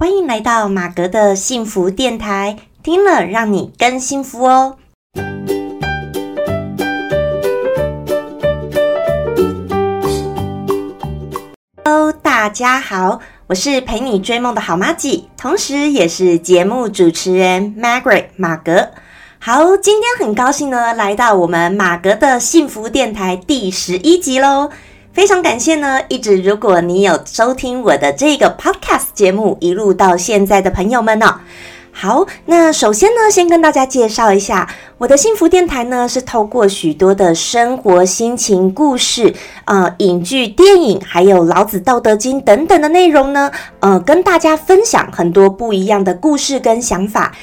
欢迎来到马格的幸福电台，听了让你更幸福哦。Hello，大家好，我是陪你追梦的好妈吉，同时也是节目主持人 Margaret 马格。好，今天很高兴呢，来到我们马格的幸福电台第十一集喽。非常感谢呢，一直如果你有收听我的这个 podcast 节目一路到现在的朋友们呢。好，那首先呢，先跟大家介绍一下我的幸福电台呢，是透过许多的生活心情故事，呃，影剧、电影，还有老子《道德经》等等的内容呢，呃，跟大家分享很多不一样的故事跟想法。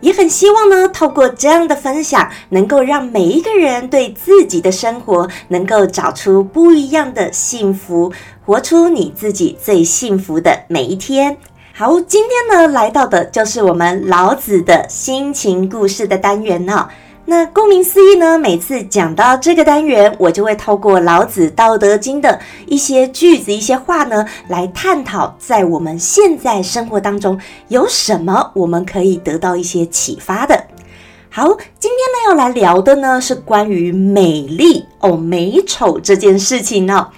也很希望呢，透过这样的分享，能够让每一个人对自己的生活能够找出不一样的幸福，活出你自己最幸福的每一天。好，今天呢，来到的就是我们老子的心情故事的单元呢。那顾名思义呢，每次讲到这个单元，我就会透过老子《道德经》的一些句子、一些话呢，来探讨在我们现在生活当中有什么我们可以得到一些启发的。好，今天呢要来聊的呢是关于美丽哦，美丑这件事情呢。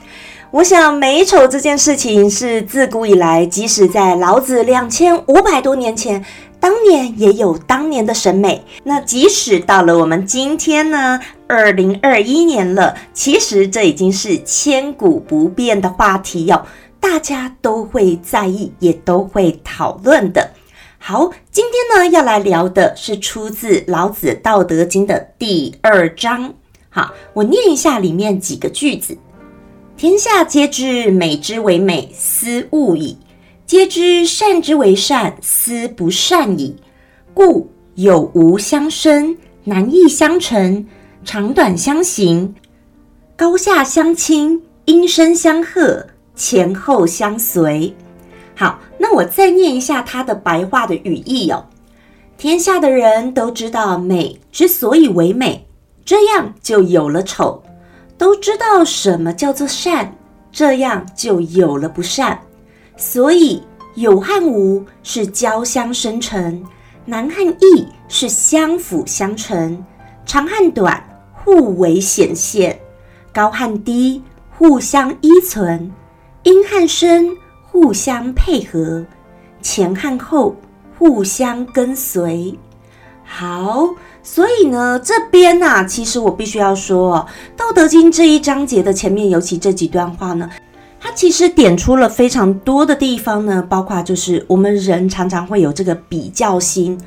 我想美丑这件事情是自古以来，即使在老子两千五百多年前。当年也有当年的审美，那即使到了我们今天呢，二零二一年了，其实这已经是千古不变的话题哟，大家都会在意，也都会讨论的。好，今天呢要来聊的是出自老子《道德经》的第二章。好，我念一下里面几个句子：天下皆知美之为美，斯恶已。皆知善之为善，斯不善矣。故有无相生，难易相成，长短相形，高下相倾，音声相和，前后相随。好，那我再念一下它的白话的语义哦。天下的人都知道美之所以为美，这样就有了丑；都知道什么叫做善，这样就有了不善。所以有和无是交相生成，难和易是相辅相成，长和短互为显现，高和低互相依存，阴和声互相配合，前和后互相跟随。好，所以呢，这边呢，其实我必须要说，《道德经》这一章节的前面，尤其这几段话呢。它其实点出了非常多的地方呢，包括就是我们人常常会有这个比较心，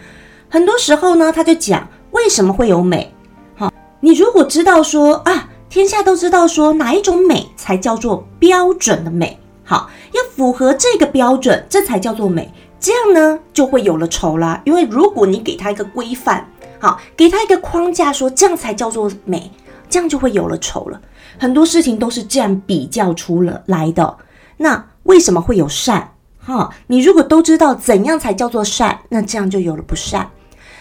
很多时候呢，他就讲为什么会有美。好，你如果知道说啊，天下都知道说哪一种美才叫做标准的美，好，要符合这个标准，这才叫做美。这样呢，就会有了丑啦。因为如果你给他一个规范，好，给他一个框架，说这样才叫做美，这样就会有了丑了。很多事情都是这样比较出了来的。那为什么会有善？哈，你如果都知道怎样才叫做善，那这样就有了不善。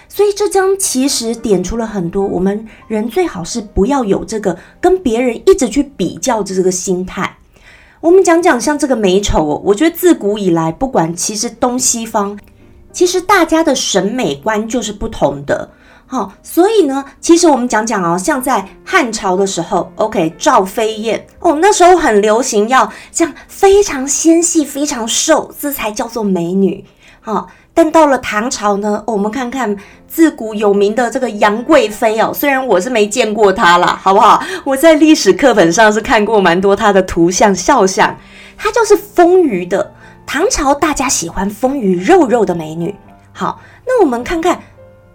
所以这章其实点出了很多，我们人最好是不要有这个跟别人一直去比较的这个心态。我们讲讲像这个美丑哦，我觉得自古以来，不管其实东西方，其实大家的审美观就是不同的。好，所以呢，其实我们讲讲哦，像在汉朝的时候，OK，赵飞燕哦，那时候很流行要这样非常纤细、非常瘦，这才叫做美女。好，但到了唐朝呢，我们看看自古有名的这个杨贵妃哦，虽然我是没见过她啦，好不好？我在历史课本上是看过蛮多她的图像肖像，她就是丰腴的。唐朝大家喜欢丰腴肉肉的美女。好，那我们看看。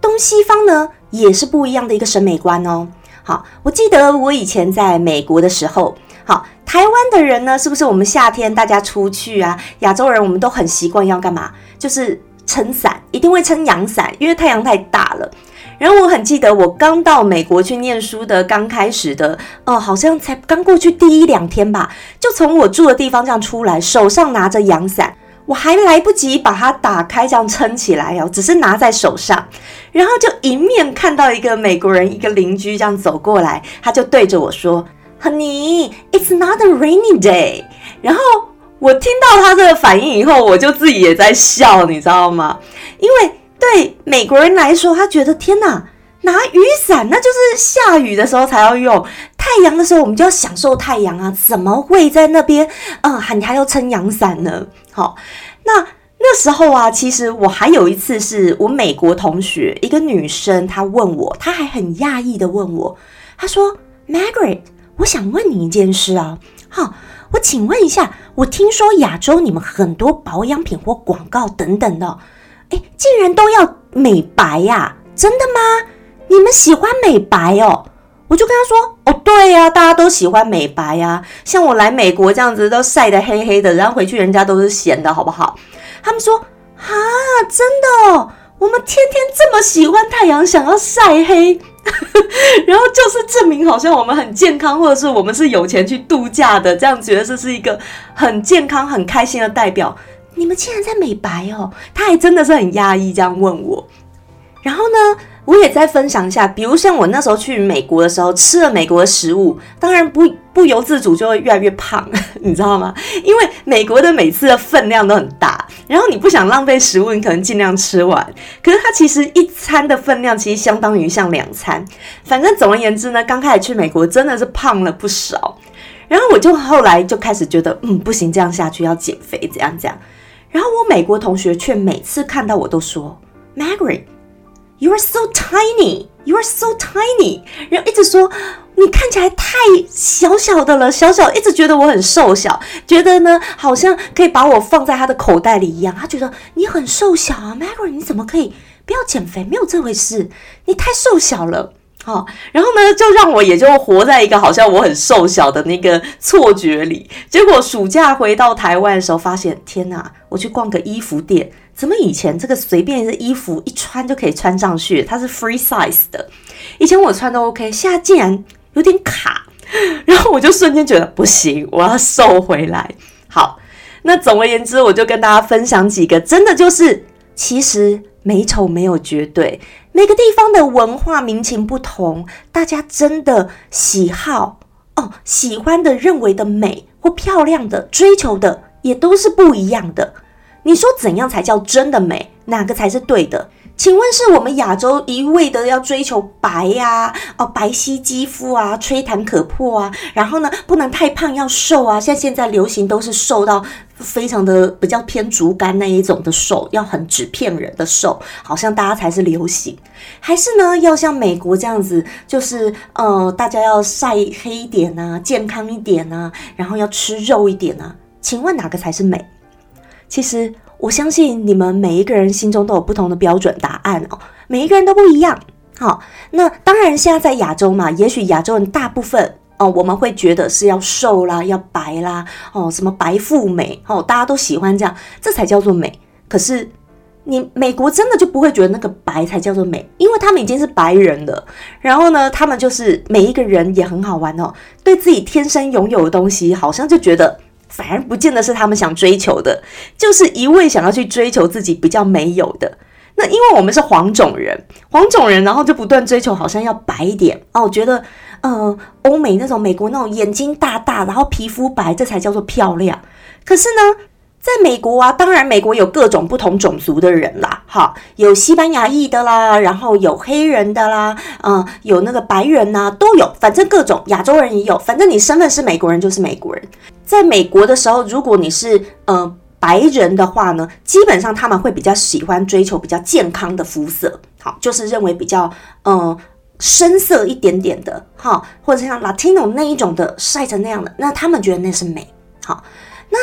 东西方呢也是不一样的一个审美观哦。好，我记得我以前在美国的时候，好，台湾的人呢，是不是我们夏天大家出去啊？亚洲人我们都很习惯要干嘛？就是撑伞，一定会撑阳伞，因为太阳太大了。然后我很记得我刚到美国去念书的刚开始的，哦，好像才刚过去第一两天吧，就从我住的地方这样出来，手上拿着阳伞。我还来不及把它打开，这样撑起来哦，只是拿在手上，然后就迎面看到一个美国人，一个邻居这样走过来，他就对着我说：“Honey, it's not a rainy day。”然后我听到他这个反应以后，我就自己也在笑，你知道吗？因为对美国人来说，他觉得天哪，拿雨伞那就是下雨的时候才要用，太阳的时候我们就要享受太阳啊，怎么会在那边嗯，你还要撑阳伞呢？好，那那时候啊，其实我还有一次是我美国同学一个女生，她问我，她还很讶异的问我，她说：“Margaret，我想问你一件事啊，好。”我请问一下，我听说亚洲你们很多保养品或广告等等的，哎，竟然都要美白呀？真的吗？你们喜欢美白哦？我就跟他说，哦，对呀，大家都喜欢美白呀。像我来美国这样子，都晒得黑黑的，然后回去人家都是咸的，好不好？他们说，啊，真的哦。我们天天这么喜欢太阳，想要晒黑，然后就是证明好像我们很健康，或者是我们是有钱去度假的，这样觉得这是一个很健康、很开心的代表。你们竟然在美白哦？他还真的是很压抑，这样问我。然后呢？我也再分享一下，比如像我那时候去美国的时候，吃了美国的食物，当然不不由自主就会越来越胖，你知道吗？因为美国的每次的分量都很大，然后你不想浪费食物，你可能尽量吃完。可是它其实一餐的分量其实相当于像两餐。反正总而言之呢，刚开始去美国真的是胖了不少。然后我就后来就开始觉得，嗯，不行，这样下去要减肥，怎样怎样。然后我美国同学却每次看到我都说，Margaret。You are so tiny. You are so tiny. 然后一直说你看起来太小小的了，小小一直觉得我很瘦小，觉得呢好像可以把我放在他的口袋里一样。他觉得你很瘦小啊，Margaret，你怎么可以不要减肥？没有这回事，你太瘦小了。好，然后呢就让我也就活在一个好像我很瘦小的那个错觉里。结果暑假回到台湾的时候，发现天哪，我去逛个衣服店。怎么以前这个随便的衣服一穿就可以穿上去？它是 free size 的，以前我穿都 OK，现在竟然有点卡，然后我就瞬间觉得不行，我要瘦回来。好，那总而言之，我就跟大家分享几个，真的就是其实美丑没有绝对，每个地方的文化民情不同，大家真的喜好哦，喜欢的、认为的美或漂亮的、追求的也都是不一样的。你说怎样才叫真的美？哪个才是对的？请问是我们亚洲一味的要追求白呀？哦，白皙肌肤啊，吹弹可破啊，然后呢，不能太胖，要瘦啊。像现在流行都是瘦到非常的比较偏竹竿那一种的瘦，要很纸片人的瘦，好像大家才是流行。还是呢，要像美国这样子，就是呃，大家要晒黑一点啊，健康一点啊，然后要吃肉一点啊？请问哪个才是美？其实我相信你们每一个人心中都有不同的标准答案哦，每一个人都不一样。好，那当然现在在亚洲嘛，也许亚洲人大部分哦，我们会觉得是要瘦啦，要白啦，哦，什么白富美哦，大家都喜欢这样，这才叫做美。可是你美国真的就不会觉得那个白才叫做美，因为他们已经是白人了。然后呢，他们就是每一个人也很好玩哦，对自己天生拥有的东西，好像就觉得。反而不见得是他们想追求的，就是一味想要去追求自己比较没有的。那因为我们是黄种人，黄种人，然后就不断追求，好像要白一点哦。觉得呃，欧美那种美国那种眼睛大大，然后皮肤白，这才叫做漂亮。可是呢？在美国啊，当然美国有各种不同种族的人啦，哈，有西班牙裔的啦，然后有黑人的啦，嗯，有那个白人呐，都有，反正各种亚洲人也有，反正你身份是美国人就是美国人。在美国的时候，如果你是呃白人的话呢，基本上他们会比较喜欢追求比较健康的肤色，好，就是认为比较呃深色一点点的，哈，或者像 Latino 那一种的晒成那样的，那他们觉得那是美，好，那。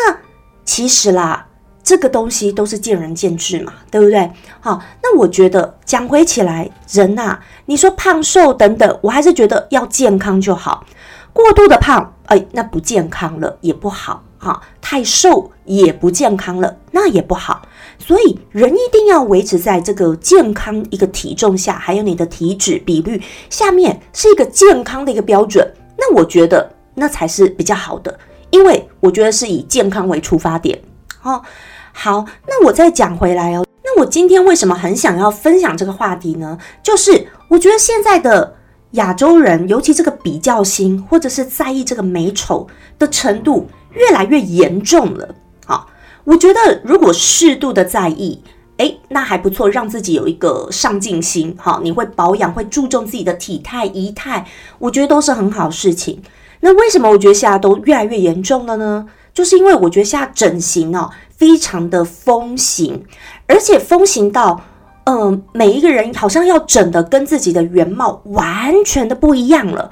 其实啦，这个东西都是见仁见智嘛，对不对？好，那我觉得讲回起来，人呐，你说胖瘦等等，我还是觉得要健康就好。过度的胖，哎，那不健康了，也不好哈。太瘦也不健康了，那也不好。所以人一定要维持在这个健康一个体重下，还有你的体脂比率下面是一个健康的一个标准。那我觉得那才是比较好的。因为我觉得是以健康为出发点，哦，好，那我再讲回来哦，那我今天为什么很想要分享这个话题呢？就是我觉得现在的亚洲人，尤其这个比较心或者是在意这个美丑的程度越来越严重了。好我觉得如果适度的在意，诶，那还不错，让自己有一个上进心，好，你会保养，会注重自己的体态仪态，我觉得都是很好事情。那为什么我觉得现在都越来越严重了呢？就是因为我觉得现在整形哦，非常的风行，而且风行到，嗯，每一个人好像要整的跟自己的原貌完全的不一样了，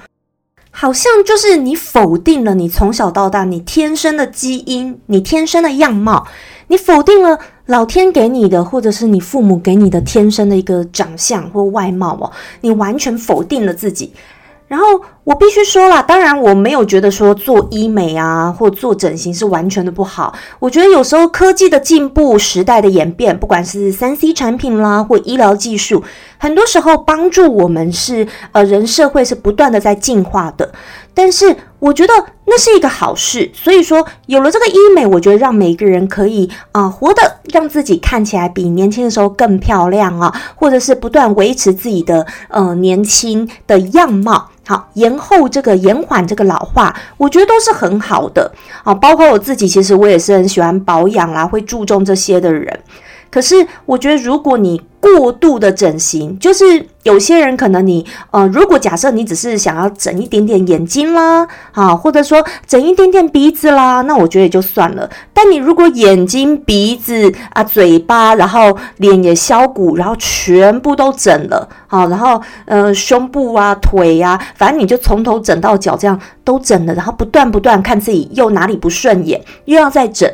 好像就是你否定了你从小到大你天生的基因，你天生的样貌，你否定了老天给你的，或者是你父母给你的天生的一个长相或外貌哦，你完全否定了自己。然后我必须说了，当然我没有觉得说做医美啊或做整形是完全的不好。我觉得有时候科技的进步、时代的演变，不管是三 C 产品啦或医疗技术，很多时候帮助我们是呃人社会是不断的在进化的。但是我觉得那是一个好事，所以说有了这个医美，我觉得让每个人可以啊活得让自己看起来比年轻的时候更漂亮啊，或者是不断维持自己的呃年轻的样貌。好，延后这个延缓这个老化，我觉得都是很好的啊。包括我自己，其实我也是很喜欢保养啦，会注重这些的人。可是我觉得，如果你过度的整形，就是有些人可能你呃，如果假设你只是想要整一点点眼睛啦，啊，或者说整一点点鼻子啦，那我觉得也就算了。但你如果眼睛、鼻子啊、嘴巴，然后脸也削骨，然后全部都整了，好，然后呃胸部啊、腿呀，反正你就从头整到脚，这样都整了，然后不断不断看自己又哪里不顺眼，又要再整，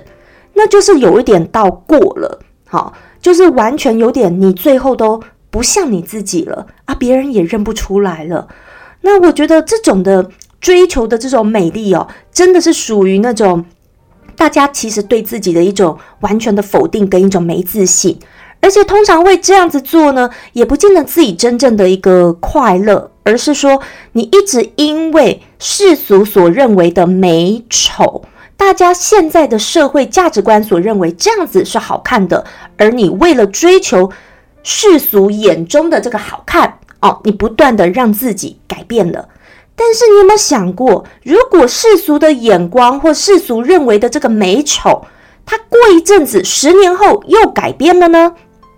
那就是有一点到过了，好。就是完全有点，你最后都不像你自己了啊，别人也认不出来了。那我觉得这种的追求的这种美丽哦，真的是属于那种大家其实对自己的一种完全的否定跟一种没自信，而且通常会这样子做呢，也不见得自己真正的一个快乐，而是说你一直因为世俗所认为的美丑。大家现在的社会价值观所认为这样子是好看的，而你为了追求世俗眼中的这个好看哦，你不断的让自己改变了。但是你有没有想过，如果世俗的眼光或世俗认为的这个美丑，它过一阵子十年后又改变了呢？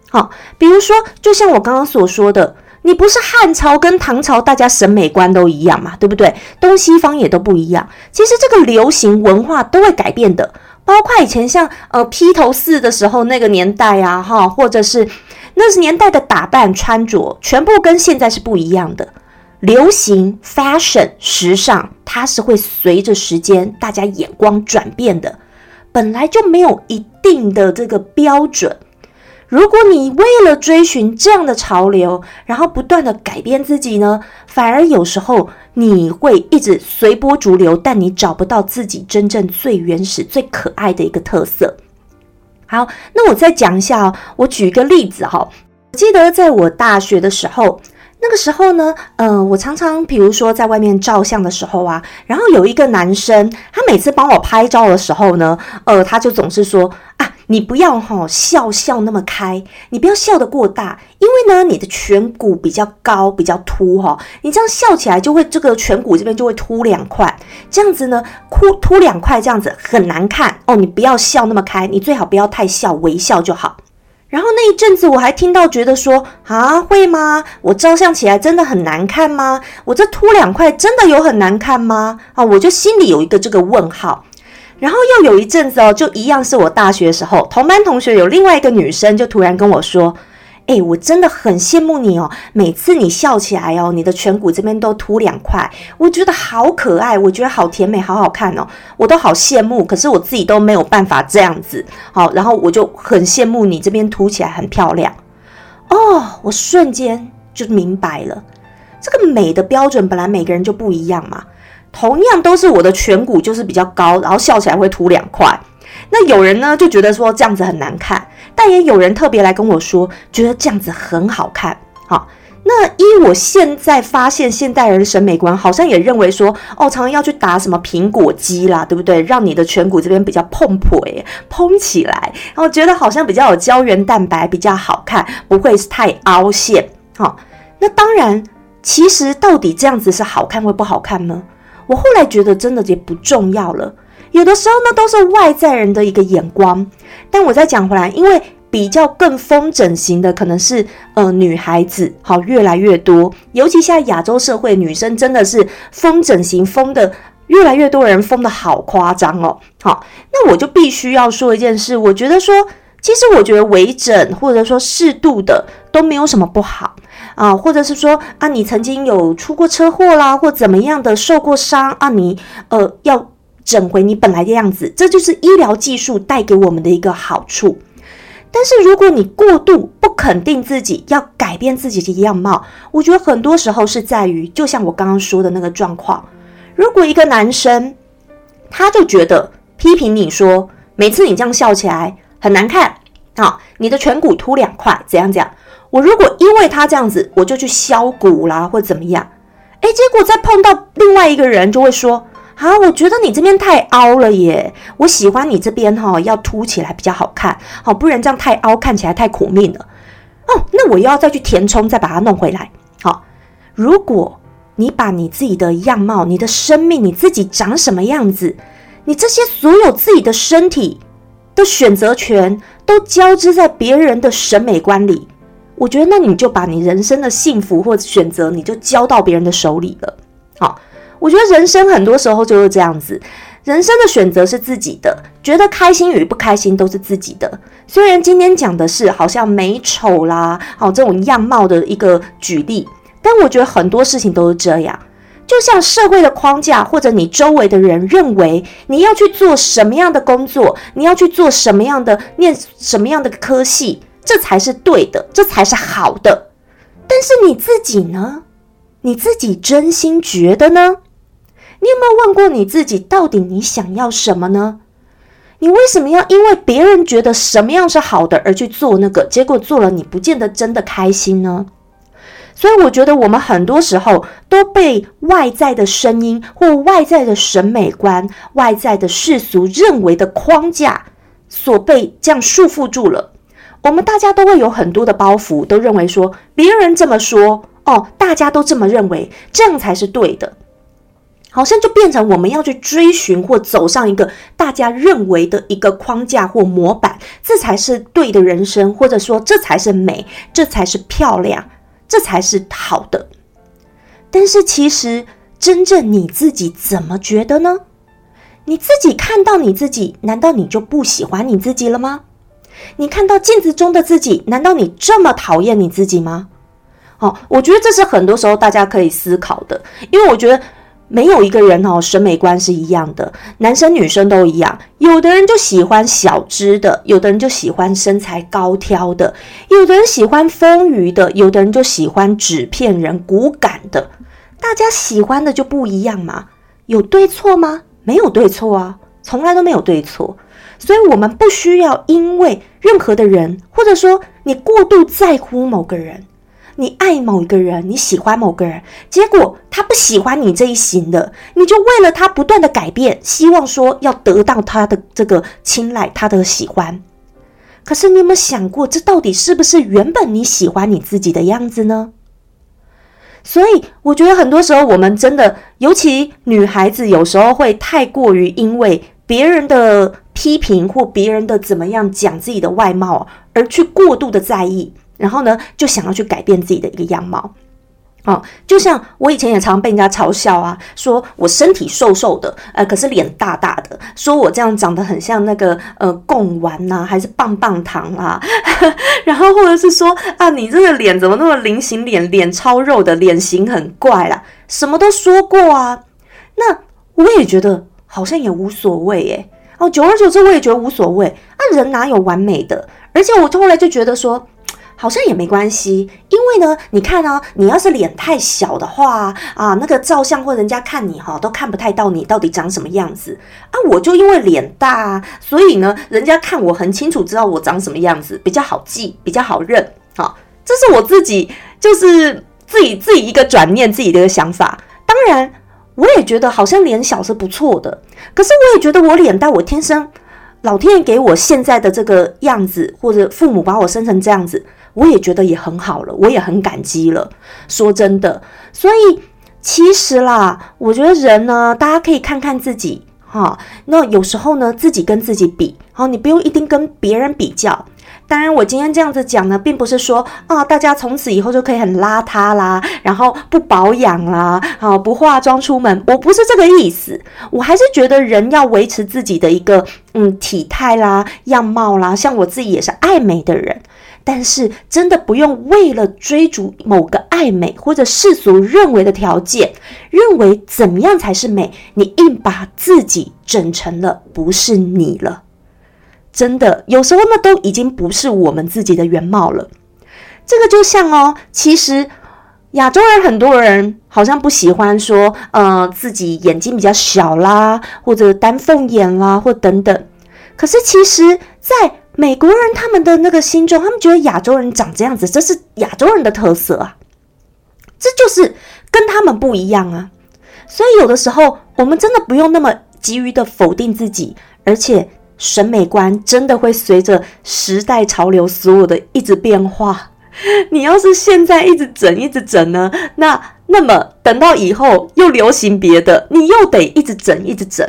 好，比如说，就像我刚刚所说的。你不是汉朝跟唐朝，大家审美观都一样嘛，对不对？东西方也都不一样。其实这个流行文化都会改变的，包括以前像呃披头四的时候那个年代啊，哈，或者是那是年代的打扮穿着，全部跟现在是不一样的。流行 fashion 时尚，它是会随着时间大家眼光转变的，本来就没有一定的这个标准。如果你为了追寻这样的潮流，然后不断的改变自己呢，反而有时候你会一直随波逐流，但你找不到自己真正最原始、最可爱的一个特色。好，那我再讲一下哦，我举一个例子哈，记得在我大学的时候。那个时候呢，嗯，我常常比如说在外面照相的时候啊，然后有一个男生，他每次帮我拍照的时候呢，呃，他就总是说，你不要哈笑笑那么开，你不要笑得过大，因为呢，你的颧骨比较高，比较凸哈，你这样笑起来就会这个颧骨这边就会凸两块，这样子呢，凸凸两块这样子很难看哦，你不要笑那么开，你最好不要太笑，微笑就好。然后那一阵子，我还听到觉得说啊，会吗？我照相起来真的很难看吗？我这凸两块真的有很难看吗？啊，我就心里有一个这个问号。然后又有一阵子哦，就一样是我大学时候同班同学有另外一个女生就突然跟我说。哎，我真的很羡慕你哦！每次你笑起来哦，你的颧骨这边都凸两块，我觉得好可爱，我觉得好甜美，好好看哦，我都好羡慕。可是我自己都没有办法这样子，好，然后我就很羡慕你这边凸起来很漂亮哦。我瞬间就明白了，这个美的标准本来每个人就不一样嘛。同样都是我的颧骨就是比较高，然后笑起来会凸两块。那有人呢就觉得说这样子很难看，但也有人特别来跟我说，觉得这样子很好看。好，那依我现在发现，现代人的审美观好像也认为说，哦，常常要去打什么苹果肌啦，对不对？让你的颧骨这边比较碰破，诶，蓬起来，然后觉得好像比较有胶原蛋白，比较好看，不会太凹陷。好，那当然，其实到底这样子是好看或不好看呢？我后来觉得真的也不重要了。有的时候呢都是外在人的一个眼光。但我再讲回来，因为比较更风整型的可能是呃女孩子，好越来越多，尤其现在亚洲社会女生真的是风整型风的越来越多人疯的好夸张哦。好，那我就必须要说一件事，我觉得说，其实我觉得微整或者说适度的都没有什么不好啊，或者是说啊，你曾经有出过车祸啦，或怎么样的受过伤啊，你呃要整回你本来的样子，这就是医疗技术带给我们的一个好处。但是如果你过度不肯定自己，要改变自己的样貌，我觉得很多时候是在于，就像我刚刚说的那个状况，如果一个男生他就觉得。批评你说，每次你这样笑起来很难看啊！你的颧骨凸两块，怎样怎样？我如果因为他这样子，我就去削骨啦，或怎么样？诶，结果再碰到另外一个人，就会说啊，我觉得你这边太凹了耶，我喜欢你这边哈，要凸起来比较好看，好，不然这样太凹，看起来太苦命了。哦，那我又要再去填充，再把它弄回来。好，如果你把你自己的样貌、你的生命、你自己长什么样子？你这些所有自己的身体的选择权都交织在别人的审美观里，我觉得那你就把你人生的幸福或者选择，你就交到别人的手里了。好，我觉得人生很多时候就是这样子，人生的选择是自己的，觉得开心与不开心都是自己的。虽然今天讲的是好像美丑啦，好这种样貌的一个举例，但我觉得很多事情都是这样。就像社会的框架，或者你周围的人认为你要去做什么样的工作，你要去做什么样的念什么样的科系，这才是对的，这才是好的。但是你自己呢？你自己真心觉得呢？你有没有问过你自己，到底你想要什么呢？你为什么要因为别人觉得什么样是好的而去做那个，结果做了你不见得真的开心呢？所以我觉得我们很多时候都被外在的声音或外在的审美观、外在的世俗认为的框架所被这样束缚住了。我们大家都会有很多的包袱，都认为说别人这么说哦，大家都这么认为，这样才是对的。好像就变成我们要去追寻或走上一个大家认为的一个框架或模板，这才是对的人生，或者说这才是美，这才是漂亮。这才是好的，但是其实真正你自己怎么觉得呢？你自己看到你自己，难道你就不喜欢你自己了吗？你看到镜子中的自己，难道你这么讨厌你自己吗？哦，我觉得这是很多时候大家可以思考的，因为我觉得。没有一个人哦，审美观是一样的，男生女生都一样。有的人就喜欢小只的，有的人就喜欢身材高挑的，有的人喜欢丰腴的，有的人就喜欢纸片人、骨感的。大家喜欢的就不一样嘛，有对错吗？没有对错啊，从来都没有对错。所以，我们不需要因为任何的人，或者说你过度在乎某个人。你爱某一个人，你喜欢某个人，结果他不喜欢你这一型的，你就为了他不断的改变，希望说要得到他的这个青睐，他的喜欢。可是你有没有想过，这到底是不是原本你喜欢你自己的样子呢？所以我觉得很多时候我们真的，尤其女孩子，有时候会太过于因为别人的批评或别人的怎么样讲自己的外貌，而去过度的在意。然后呢，就想要去改变自己的一个样貌，哦，就像我以前也常被人家嘲笑啊，说我身体瘦瘦的，呃，可是脸大大的，说我这样长得很像那个呃贡丸呐，还是棒棒糖啊，然后或者是说啊，你这个脸怎么那么菱形脸，脸超肉的，脸型很怪啦，什么都说过啊，那我也觉得好像也无所谓诶。哦，久而久之我也觉得无所谓啊，人哪有完美的？而且我后来就觉得说。好像也没关系，因为呢，你看啊，你要是脸太小的话啊，那个照相或人家看你哈，都看不太到你到底长什么样子啊。我就因为脸大，所以呢，人家看我很清楚，知道我长什么样子，比较好记，比较好认。好，这是我自己就是自己自己一个转念，自己的一个想法。当然，我也觉得好像脸小是不错的，可是我也觉得我脸大，我天生老天爷给我现在的这个样子，或者父母把我生成这样子。我也觉得也很好了，我也很感激了。说真的，所以其实啦，我觉得人呢，大家可以看看自己，哈。那有时候呢，自己跟自己比，好，你不用一定跟别人比较。当然，我今天这样子讲呢，并不是说啊，大家从此以后就可以很邋遢啦，然后不保养啦，啊不化妆出门，我不是这个意思。我还是觉得人要维持自己的一个嗯体态啦、样貌啦，像我自己也是爱美的人，但是真的不用为了追逐某个爱美或者世俗认为的条件，认为怎么样才是美，你硬把自己整成了不是你了。真的，有时候那都已经不是我们自己的原貌了。这个就像哦，其实亚洲人很多人好像不喜欢说，呃，自己眼睛比较小啦，或者丹凤眼啦，或等等。可是其实，在美国人他们的那个心中，他们觉得亚洲人长这样子，这是亚洲人的特色啊，这就是跟他们不一样啊。所以有的时候，我们真的不用那么急于的否定自己，而且。审美观真的会随着时代潮流所有的一直变化。你要是现在一直整一直整呢，那那么等到以后又流行别的，你又得一直整一直整。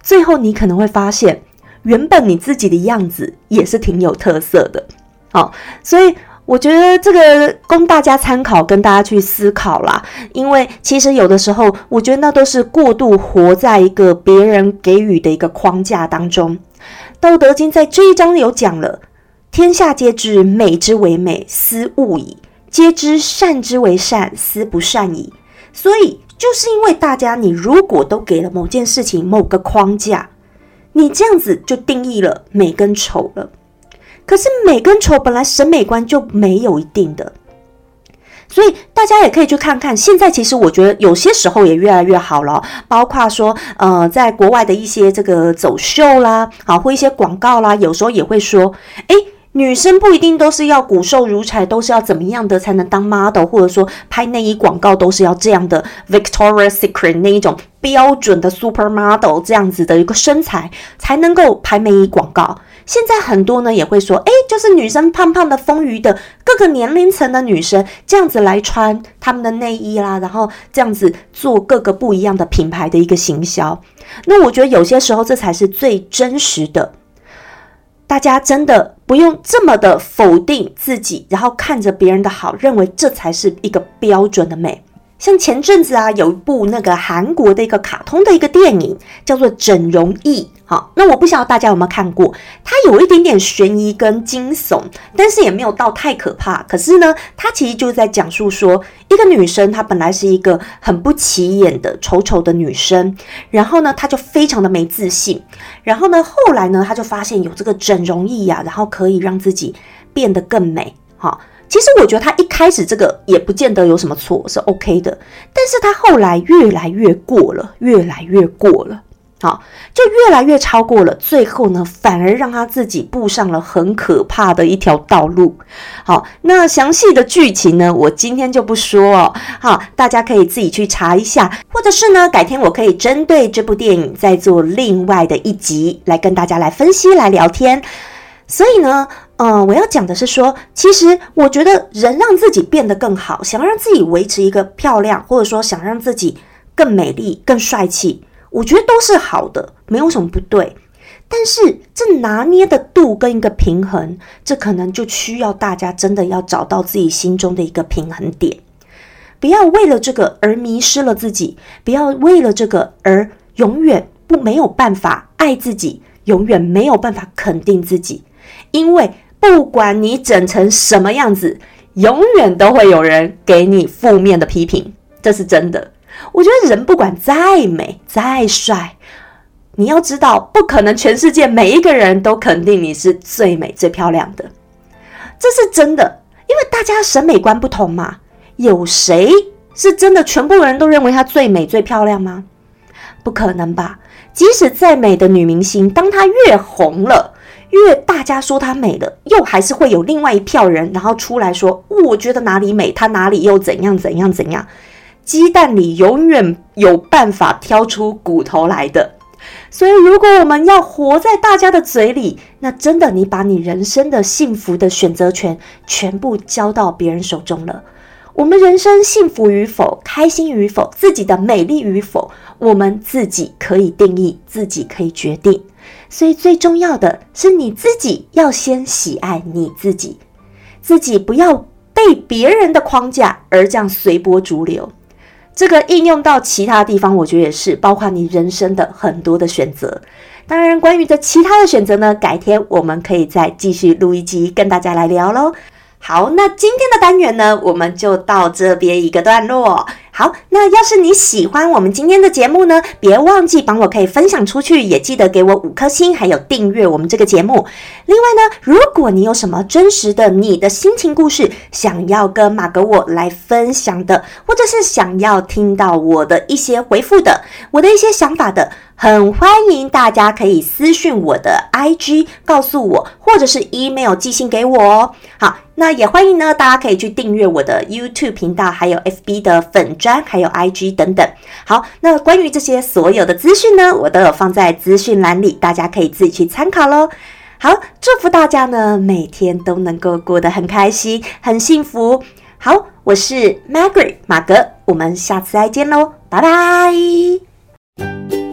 最后你可能会发现，原本你自己的样子也是挺有特色的。好，所以我觉得这个供大家参考，跟大家去思考啦。因为其实有的时候，我觉得那都是过度活在一个别人给予的一个框架当中。道德经在这一章有讲了：“天下皆知美之为美，斯恶已；皆知善之为善，斯不善已。”所以，就是因为大家，你如果都给了某件事情某个框架，你这样子就定义了美跟丑了。可是，美跟丑本来审美观就没有一定的。所以大家也可以去看看，现在其实我觉得有些时候也越来越好了，包括说，呃，在国外的一些这个走秀啦，啊或一些广告啦，有时候也会说，诶，女生不一定都是要骨瘦如柴，都是要怎么样的才能当 model，或者说拍内衣广告都是要这样的 Victoria's Secret 那一种标准的 super model 这样子的一个身材才能够拍内衣广告。现在很多呢也会说，哎，就是女生胖胖的、丰腴的，各个年龄层的女生这样子来穿他们的内衣啦，然后这样子做各个不一样的品牌的一个行销。那我觉得有些时候这才是最真实的。大家真的不用这么的否定自己，然后看着别人的好，认为这才是一个标准的美。像前阵子啊，有一部那个韩国的一个卡通的一个电影，叫做《整容艺》。好，那我不晓得大家有没有看过？它有一点点悬疑跟惊悚，但是也没有到太可怕。可是呢，它其实就在讲述说，一个女生她本来是一个很不起眼的丑丑的女生，然后呢，她就非常的没自信。然后呢，后来呢，她就发现有这个整容艺呀，然后可以让自己变得更美。好。其实我觉得他一开始这个也不见得有什么错，是 OK 的。但是他后来越来越过了，越来越过了，好，就越来越超过了。最后呢，反而让他自己步上了很可怕的一条道路。好，那详细的剧情呢，我今天就不说哦。好，大家可以自己去查一下，或者是呢，改天我可以针对这部电影再做另外的一集来跟大家来分析、来聊天。所以呢。呃，我要讲的是说，其实我觉得人让自己变得更好，想让自己维持一个漂亮，或者说想让自己更美丽、更帅气，我觉得都是好的，没有什么不对。但是这拿捏的度跟一个平衡，这可能就需要大家真的要找到自己心中的一个平衡点，不要为了这个而迷失了自己，不要为了这个而永远不没有办法爱自己，永远没有办法肯定自己，因为。不管你整成什么样子，永远都会有人给你负面的批评，这是真的。我觉得人不管再美再帅，你要知道，不可能全世界每一个人都肯定你是最美最漂亮的，这是真的。因为大家审美观不同嘛，有谁是真的全部人都认为她最美最漂亮吗？不可能吧。即使再美的女明星，当她越红了。越大家说她美了，又还是会有另外一票人，然后出来说，我觉得哪里美，她哪里又怎样怎样怎样。鸡蛋里永远有办法挑出骨头来的，所以如果我们要活在大家的嘴里，那真的你把你人生的幸福的选择权全部交到别人手中了。我们人生幸福与否、开心与否、自己的美丽与否，我们自己可以定义，自己可以决定。所以最重要的是你自己要先喜爱你自己，自己不要被别人的框架而这样随波逐流。这个应用到其他地方，我觉得也是，包括你人生的很多的选择。当然，关于这其他的选择呢，改天我们可以再继续录一集跟大家来聊喽。好，那今天的单元呢，我们就到这边一个段落。好，那要是你喜欢我们今天的节目呢，别忘记帮我可以分享出去，也记得给我五颗星，还有订阅我们这个节目。另外呢，如果你有什么真实的你的心情故事，想要跟马格我来分享的，或者是想要听到我的一些回复的，我的一些想法的，很欢迎大家可以私讯我的 IG 告诉我，或者是 email 寄信给我哦。好，那也欢迎呢，大家可以去订阅我的 YouTube 频道，还有 FB 的粉专。还有 IG 等等，好，那关于这些所有的资讯呢，我都有放在资讯栏里，大家可以自己去参考喽。好，祝福大家呢，每天都能够过得很开心、很幸福。好，我是 Margaret 马格，我们下次再见喽，拜拜。